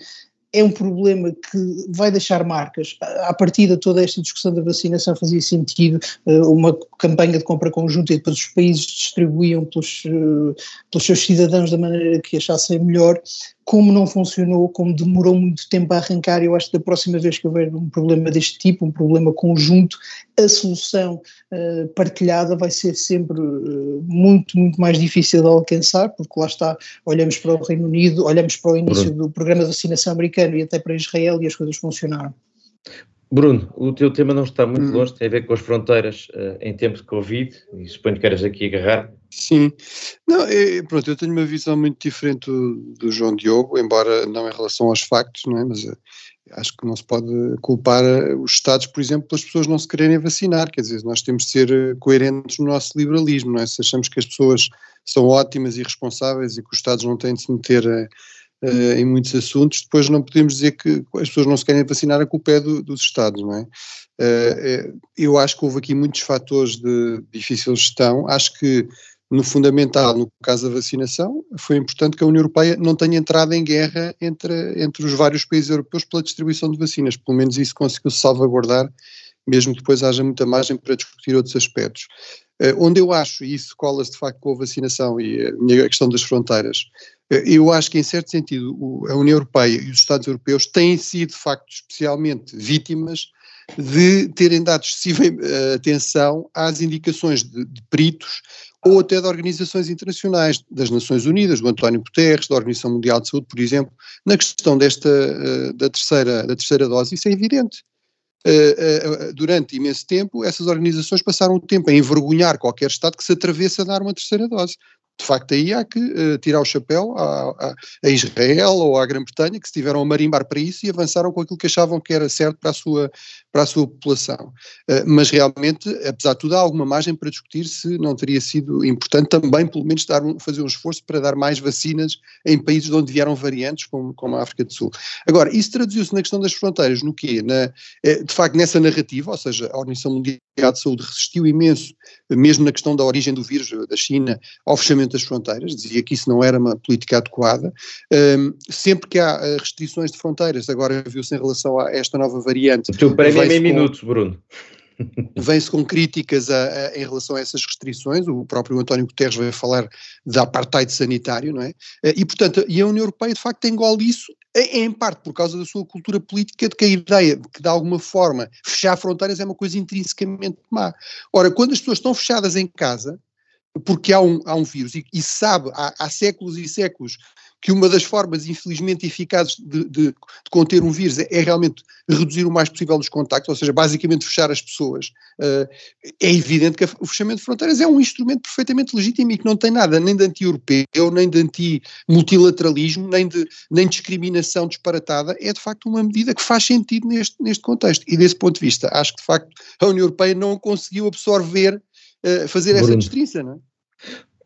C: é um problema que vai deixar marcas. A partir de toda esta discussão da vacinação fazia sentido eh, uma campanha de compra conjunta e depois os países distribuíam pelos, eh, pelos seus cidadãos da maneira que achassem melhor como não funcionou, como demorou muito tempo a arrancar, eu acho que da próxima vez que houver um problema deste tipo, um problema conjunto, a solução uh, partilhada vai ser sempre uh, muito, muito mais difícil de alcançar, porque lá está, olhamos para o Reino Unido, olhamos para o início do programa de vacinação americano e até para Israel e as coisas funcionaram.
A: Bruno, o teu tema não está muito hum. longe, tem a ver com as fronteiras uh, em tempo de Covid, e suponho que queres aqui agarrar.
B: Sim, não, eu, pronto, eu tenho uma visão muito diferente do, do, João Diogo, embora não em relação aos factos, não é? mas uh, acho que não se pode culpar uh, os Estados, por exemplo, pelas pessoas não se quererem vacinar, quer dizer, nós temos de ser coerentes no nosso liberalismo, não é? Se achamos que as pessoas são ótimas e responsáveis e que os Estados não têm de se meter uh, em muitos assuntos, depois não podemos dizer que as pessoas não se querem vacinar, a culpa é do, dos Estados, não é? Uh, eu acho que houve aqui muitos fatores de difícil gestão, acho que no fundamental, no caso da vacinação, foi importante que a União Europeia não tenha entrado em guerra entre, entre os vários países europeus pela distribuição de vacinas, pelo menos isso conseguiu salvaguardar, mesmo que depois haja muita margem para discutir outros aspectos. Uh, onde eu acho, e isso cola-se de facto com a vacinação e a, a questão das fronteiras, eu acho que, em certo sentido, a União Europeia e os Estados Europeus têm sido, de facto, especialmente vítimas de terem dado excessiva eh, atenção às indicações de, de peritos ou até de organizações internacionais, das Nações Unidas, do António Guterres, da Organização Mundial de Saúde, por exemplo, na questão desta, eh, da, terceira, da terceira dose. Isso é evidente. Eh, durante imenso tempo, essas organizações passaram o tempo a envergonhar qualquer Estado que se atravesse a dar uma terceira dose de facto aí há que uh, tirar o chapéu a, a, a, Israel ou à Grã-Bretanha que estiveram a marimbar para isso e avançaram com aquilo que achavam que era certo para a sua, para a sua população. Uh, mas realmente, apesar de tudo, há alguma margem para discutir se não teria sido importante também, pelo menos, dar um, fazer um esforço para dar mais vacinas em países de onde vieram variantes, como, como a África do Sul. Agora, isso traduziu-se na questão das fronteiras, no quê? Na, eh, de facto, nessa narrativa, ou seja, a Organização Mundial de Saúde resistiu imenso, mesmo na questão da origem do vírus da China, ao fechamento das fronteiras, dizia que isso não era uma política adequada. Um, sempre que há eh, restrições de fronteiras, agora viu-se em relação a esta nova variante.
A: O teu prémio é meio com... minuto, Bruno.
B: vem-se com críticas a, a, em relação a essas restrições, o próprio António Guterres veio falar da apartheid sanitário, não é? Eh, e, portanto, e a União Europeia de facto engole isso, em parte por causa da sua cultura política, de que a ideia de que de alguma forma fechar fronteiras é uma coisa intrinsecamente má. Ora, quando as pessoas estão fechadas em casa, porque há um, há um vírus, e, e sabe há, há séculos e séculos que uma das formas, infelizmente, eficazes de, de, de, conter um vírus é, é, realmente reduzir o mais possível os contactos, ou seja, basicamente fechar as pessoas. Uh, é evidente que o fechamento de fronteiras é um instrumento perfeitamente legítimo e que não tem nada nem de anti-europeu, nem de anti-multilateralismo, nem de, nem discriminação disparatada. É de facto uma medida que faz sentido neste, neste contexto. E desse ponto de vista, acho que de facto a União Europeia não conseguiu absorver, uh, fazer Bruno. essa destriça, não é?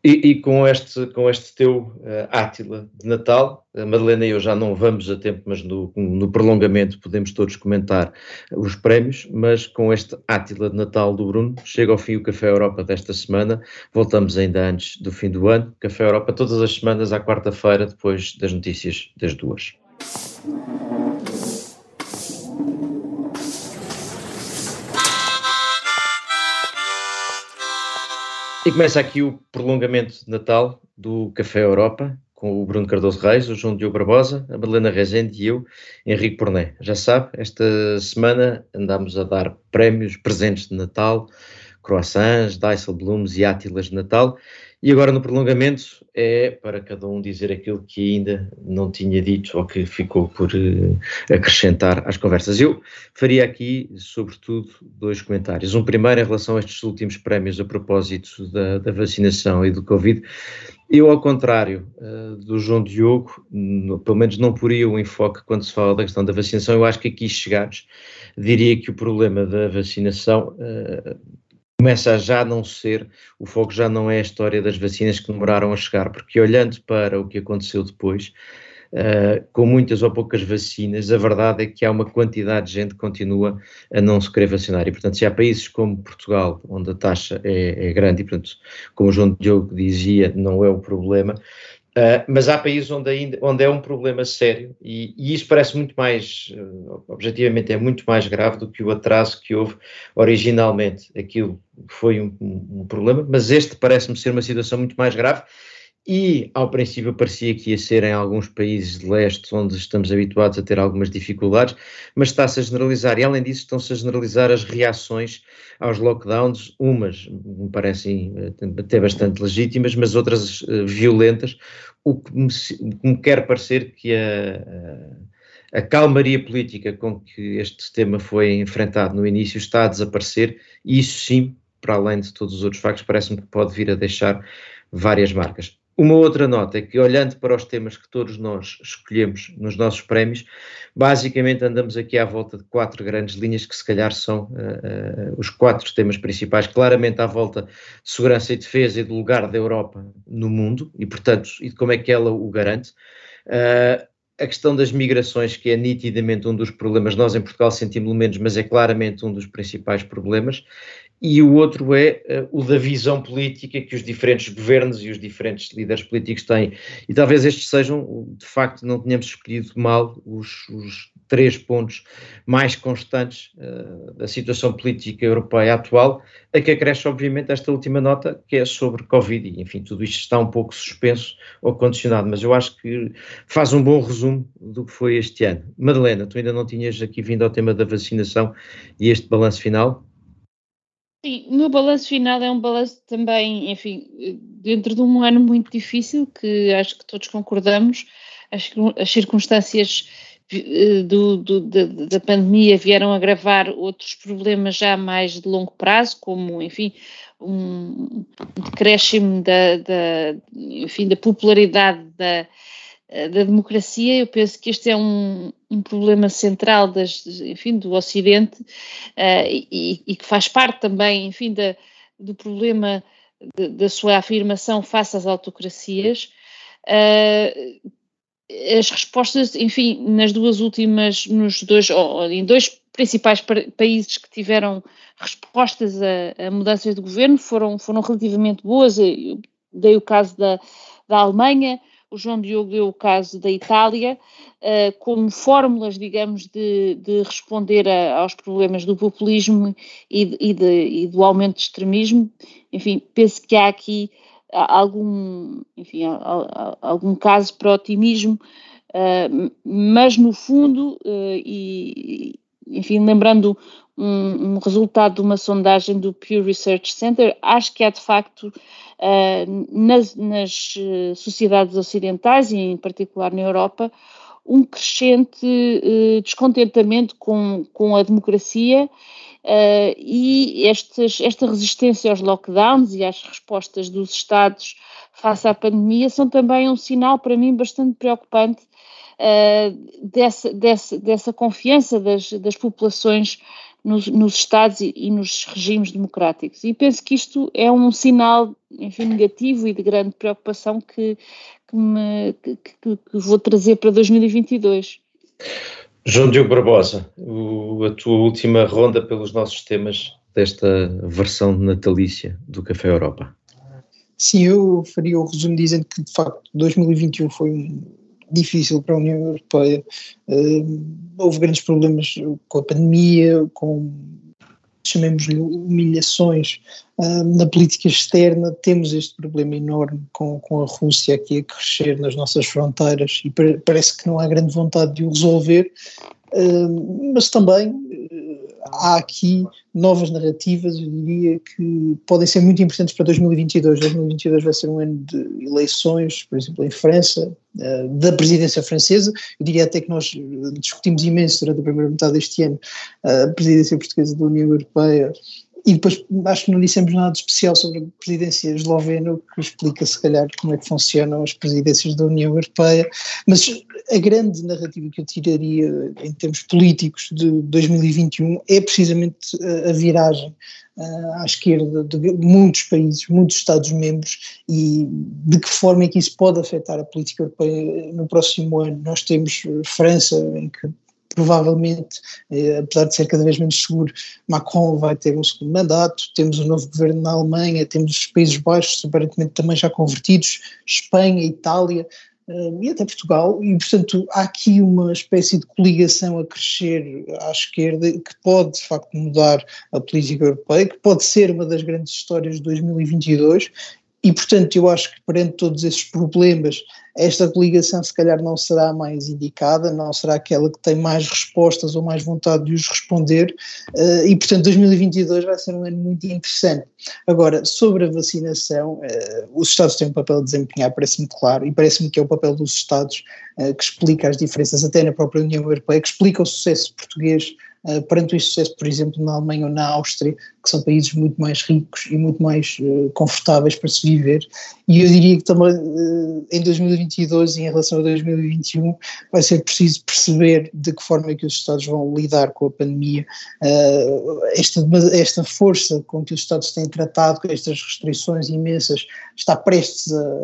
A: E, e, com, este, com este teu uh, Átila de Natal, a Madalena e eu já não vamos a tempo, mas no, no, prolongamento podemos todos comentar os prémios, mas com este Átila de Natal do Bruno, chega ao fim o Café Europa desta semana, voltamos ainda antes do fim do ano, Café Europa todas as semanas à quarta-feira, depois das notícias das duas. E começa aqui o prolongamento de Natal do Café Europa, com o Bruno Cardoso Reis, o João Diogo Barbosa, a Madalena Rezende e eu, Henrique Porné. Já sabe, esta semana andamos a dar prémios, presentes de Natal, croissants, Blooms e átilas de Natal, e agora no prolongamento é para cada um dizer aquilo que ainda não tinha dito ou que ficou por uh, acrescentar às conversas. Eu faria aqui, sobretudo, dois comentários. Um primeiro em relação a estes últimos prémios a propósito da, da vacinação e do Covid. Eu, ao contrário uh, do João Diogo, no, pelo menos não poria o enfoque quando se fala da questão da vacinação, eu acho que aqui chegados, diria que o problema da vacinação uh, começa a já não ser, o foco já não é a história das vacinas que demoraram a chegar, porque olhando para o que aconteceu depois, uh, com muitas ou poucas vacinas, a verdade é que há uma quantidade de gente que continua a não se querer vacinar. E, portanto, se há países como Portugal, onde a taxa é, é grande, e, portanto, como o João Diogo dizia, não é o problema, Uh, mas há países onde, ainda, onde é um problema sério e, e isso parece muito mais, uh, objetivamente, é muito mais grave do que o atraso que houve originalmente. Aquilo foi um, um problema, mas este parece-me ser uma situação muito mais grave e ao princípio parecia que ia ser em alguns países de leste onde estamos habituados a ter algumas dificuldades, mas está-se a generalizar e além disso estão-se a generalizar as reações aos lockdowns, umas me parecem eh, até bastante legítimas, mas outras uh, violentas, o que me, me, quer parecer que a, a calmaria política com que este tema foi enfrentado no início está a desaparecer e isso sim, para além de todos os outros factos, parece-me que pode vir a deixar várias marcas. Uma outra nota é que, olhando para os temas que todos nós escolhemos nos nossos prémios, basicamente andamos aqui à volta de quatro grandes linhas que, se calhar, são uh, uh, os quatro temas principais. Claramente, à volta de segurança e defesa e do lugar da Europa no mundo e, portanto, e de como é que ela o garante. Uh, a questão das migrações, que é nitidamente um dos problemas, nós em Portugal sentimos menos, mas é claramente um dos principais problemas, e o outro é uh, o da visão política que os diferentes governos e os diferentes líderes políticos têm. E talvez estes sejam, de facto, não tenhamos escolhido mal os, os três pontos mais constantes uh, da situação política europeia atual, a que acresce, obviamente, esta última nota, que é sobre Covid, e enfim, tudo isto está um pouco suspenso ou condicionado, mas eu acho que faz um bom resumo do que foi este ano. Madalena, tu ainda não tinhas aqui vindo ao tema da vacinação e este balanço final?
D: Sim, o meu balanço final é um balanço também, enfim, dentro de um ano muito difícil, que acho que todos concordamos, que as circunstâncias eh, do, do, da, da, pandemia vieram agravar outros problemas já mais de longo prazo, como, enfim, um, decréscimo da, da, enfim, da popularidade da, da democracia, eu penso que este é um, um problema central das, enfim, do Ocidente uh, e, e, que faz parte também, enfim, da, do problema da sua afirmação face às autocracias. Uh, as respostas, enfim, nas duas últimas, nos dois, ou, em dois principais países que tiveram respostas a, a mudanças de governo foram, foram relativamente boas. Eu dei o caso da, da Alemanha, o João Diogo deu o caso da Itália, uh, como fórmulas, digamos, de, de responder a, aos problemas do populismo e, e, de, e, do aumento de extremismo. Enfim, penso que há aqui algum, enfim, algum caso para otimismo, uh, mas no fundo, uh, e enfim, lembrando um, um, resultado de uma sondagem do Pew Research Center, acho que há de facto uh, nas, nas, eh, sociedades ocidentais e em particular na Europa um crescente uh, descontentamento com, com a democracia uh, e esta resistência aos lockdowns e às respostas dos Estados face à pandemia são também um sinal para mim bastante preocupante uh, dessa, dessa, dessa confiança das, das populações nos, nos Estados e, e, nos regimes democráticos. E penso que isto é um sinal, enfim, negativo e de grande preocupação que, que, me, que, que, que vou trazer para 2022.
A: João Diogo Barbosa, o, a tua última ronda pelos nossos temas desta versão natalícia do Café Europa.
C: Sim, eu faria o resumo dizendo que de facto 2021 foi um difícil para a União Europeia. Uh, houve grandes problemas com a pandemia, com chamemos-lhe humilhações uh, na política externa, temos este problema enorme com, com a Rússia aqui a crescer nas nossas fronteiras e parece que não há grande vontade de o resolver, uh, mas também há aqui novas narrativas, eu diria, que podem ser muito importantes para 2022. 2022 vai ser um ano de eleições, por exemplo, em França, eh, da presidência francesa. Eu diria até que nós discutimos imenso durante a primeira metade deste ano a presidência portuguesa da União Europeia e depois acho que não dissemos nada especial sobre a presidência eslovena, o que explica se calhar como é que funcionam as presidências da União Europeia, mas a grande narrativa que eu tiraria em termos políticos de 2021 é precisamente a viragem uh, à esquerda de muitos países, muitos Estados-membros e de que forma é que isso pode afetar a política europeia no próximo ano. Nós temos França, em que provavelmente, eh, apesar de ser cada vez menos seguro, Macron vai ter um segundo mandato, temos um novo governo na Alemanha, temos os Países Baixos aparentemente também já convertidos, Espanha, Itália, eh, e até Portugal, e portanto há aqui uma espécie de coligação a crescer à esquerda que pode de facto mudar a política europeia, que pode ser uma das grandes histórias de 2022 e, portanto, eu acho que perante todos esses problemas, esta coligação se calhar não será mais indicada, não será aquela que tem mais respostas ou mais vontade de os responder, uh, e, portanto, 2022 vai ser um ano muito interessante. Agora, sobre a vacinação, uh, os Estados têm um papel a desempenhar, parece-me claro, e parece-me que é o papel dos Estados uh, que explica as diferenças, até na própria União Europeia, que explica o sucesso português perante o sucesso, por exemplo, na Alemanha ou na Áustria, que são países muito mais ricos e muito mais uh, confortáveis para se viver. E eu diria que também uh, em 2022 e em relação a 2021 vai ser preciso perceber de que forma é que os Estados vão lidar com a pandemia, esta, esta força com que os Estados têm tratado com estas restrições imensas está prestes a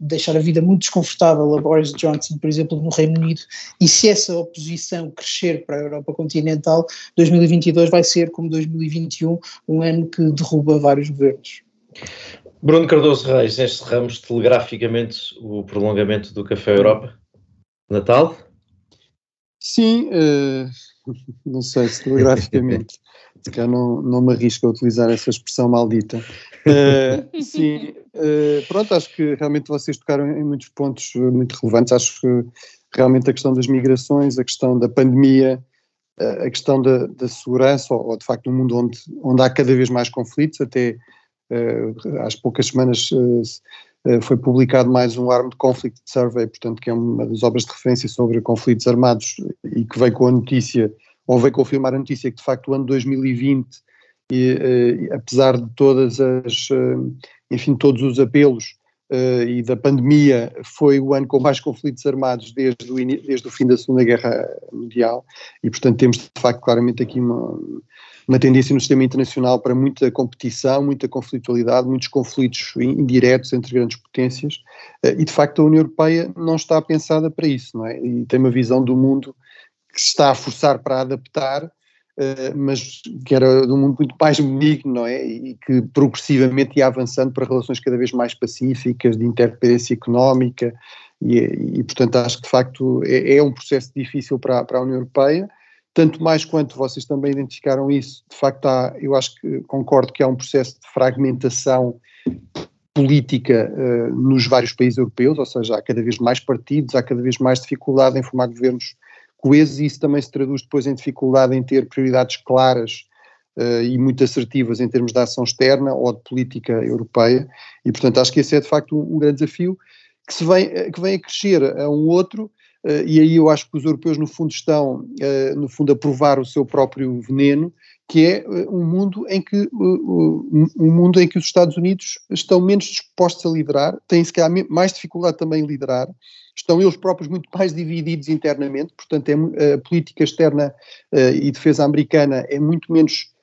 C: deixar a vida muito desconfortável a Boris Johnson, por exemplo, no Reino Unido, e se essa oposição crescer para a Europa continental, 2022 vai ser, como 2021, um ano que derruba vários governos.
A: Bruno Cardoso Reis, encerramos telegraficamente o prolongamento do Café Europa. Natal?
B: Sim, uh, não sei se telegraficamente. se calhar não, não me arrisco a utilizar essa expressão maldita. Uh, sim, uh, pronto, acho que realmente vocês tocaram em muitos pontos muito relevantes. Acho que realmente a questão das migrações, a questão da pandemia, a questão da, da segurança, ou, ou, de facto num mundo onde, onde há cada vez mais conflitos, até uh, às poucas semanas uh, foi publicado mais um Armed Conflict Survey, portanto que é uma das obras de referência sobre conflitos armados e que veio com a notícia, ou veio confirmar a notícia que de facto o ano 2020, e, apesar de todas as, enfim, todos os apelos e da pandemia foi o ano com mais conflitos armados desde o, desde o fim da Segunda Guerra Mundial e, portanto, temos de facto claramente aqui uma, uma tendência no sistema internacional para muita competição, muita conflitualidade, muitos conflitos indiretos entre grandes potências uh, e, de facto, a União Europeia não está pensada para isso, não é? E tem uma visão do mundo que se está a forçar para adaptar eh, mas que era de um mundo muito mais benigno, não é? E que progressivamente ia avançando para relações cada vez mais pacíficas, de interdependência económica e, e, portanto acho que de facto é, é um processo difícil para, para a União Europeia, tanto mais quanto vocês também identificaram isso, de facto há, eu acho que concordo que há um processo de fragmentação política uh, nos vários países europeus, ou seja, há cada vez mais partidos, há cada vez mais dificuldade em formar governos coesos e isso também se traduz depois em dificuldade em ter prioridades claras uh, e muito assertivas em termos de ação externa ou de política europeia. E portanto acho que esse é de facto um, um grande desafio que, se vem, eh, que vem a crescer a um outro Uh, e aí eu acho que os europeus, no fundo, estão, uh, no fundo, a provar o seu próprio veneno, que é uh, um mundo em que um mundo em que os Estados Unidos estão menos dispostos a liderar, têm se calhar mais dificuldade também em liderar, estão eles próprios muito mais divididos internamente, portanto é, a política externa e defesa americana é muito menos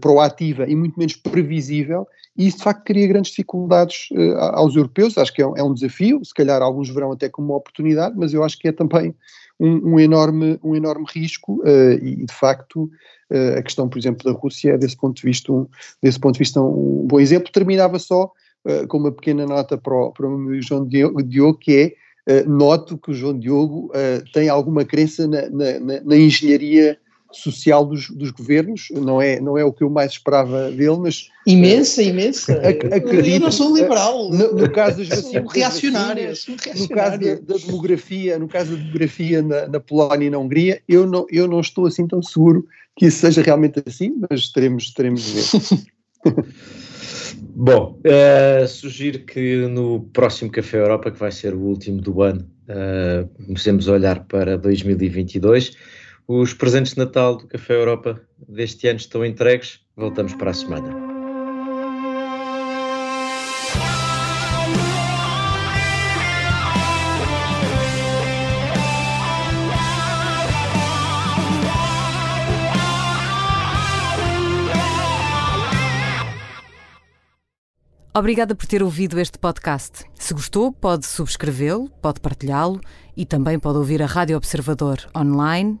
B: proativa e muito menos previsível, e isso de facto cria grandes dificuldades aos europeus. Acho que é é um, desafio, se calhar alguns verão até como uma oportunidade, mas eu acho que é também um, um enorme, um enorme risco uh, e de facto uh, a questão, por exemplo, da Rússia é desse ponto de vista um, desse ponto de vista um bom exemplo. Terminava só com uma pequena nota para o, para o João Diogo, que é noto que o João Diogo tem alguma crença na, na, na engenharia social dos, dos, governos, não é, não é o que eu mais esperava dele, mas...
C: Imensa, imensa.
B: Acredito,
C: eu não sou liberal.
B: No, no caso das
C: vacinas, reacionária,
B: no caso da, da, demografia, no caso da demografia na, na, Polónia e na Hungria, eu não, eu não estou assim tão seguro que isso seja realmente assim, mas teremos, teremos de ver.
A: Bom, uh, sugiro que no próximo Café Europa, que vai ser o último do ano, uh, comecemos a olhar para 2022 os presentes de Natal do Café Europa deste ano estão entregues. Voltamos para a semana.
E: Obrigada por ter ouvido este podcast. Se gostou, pode subscrevê-lo, pode partilhá-lo e também pode ouvir a Rádio Observador online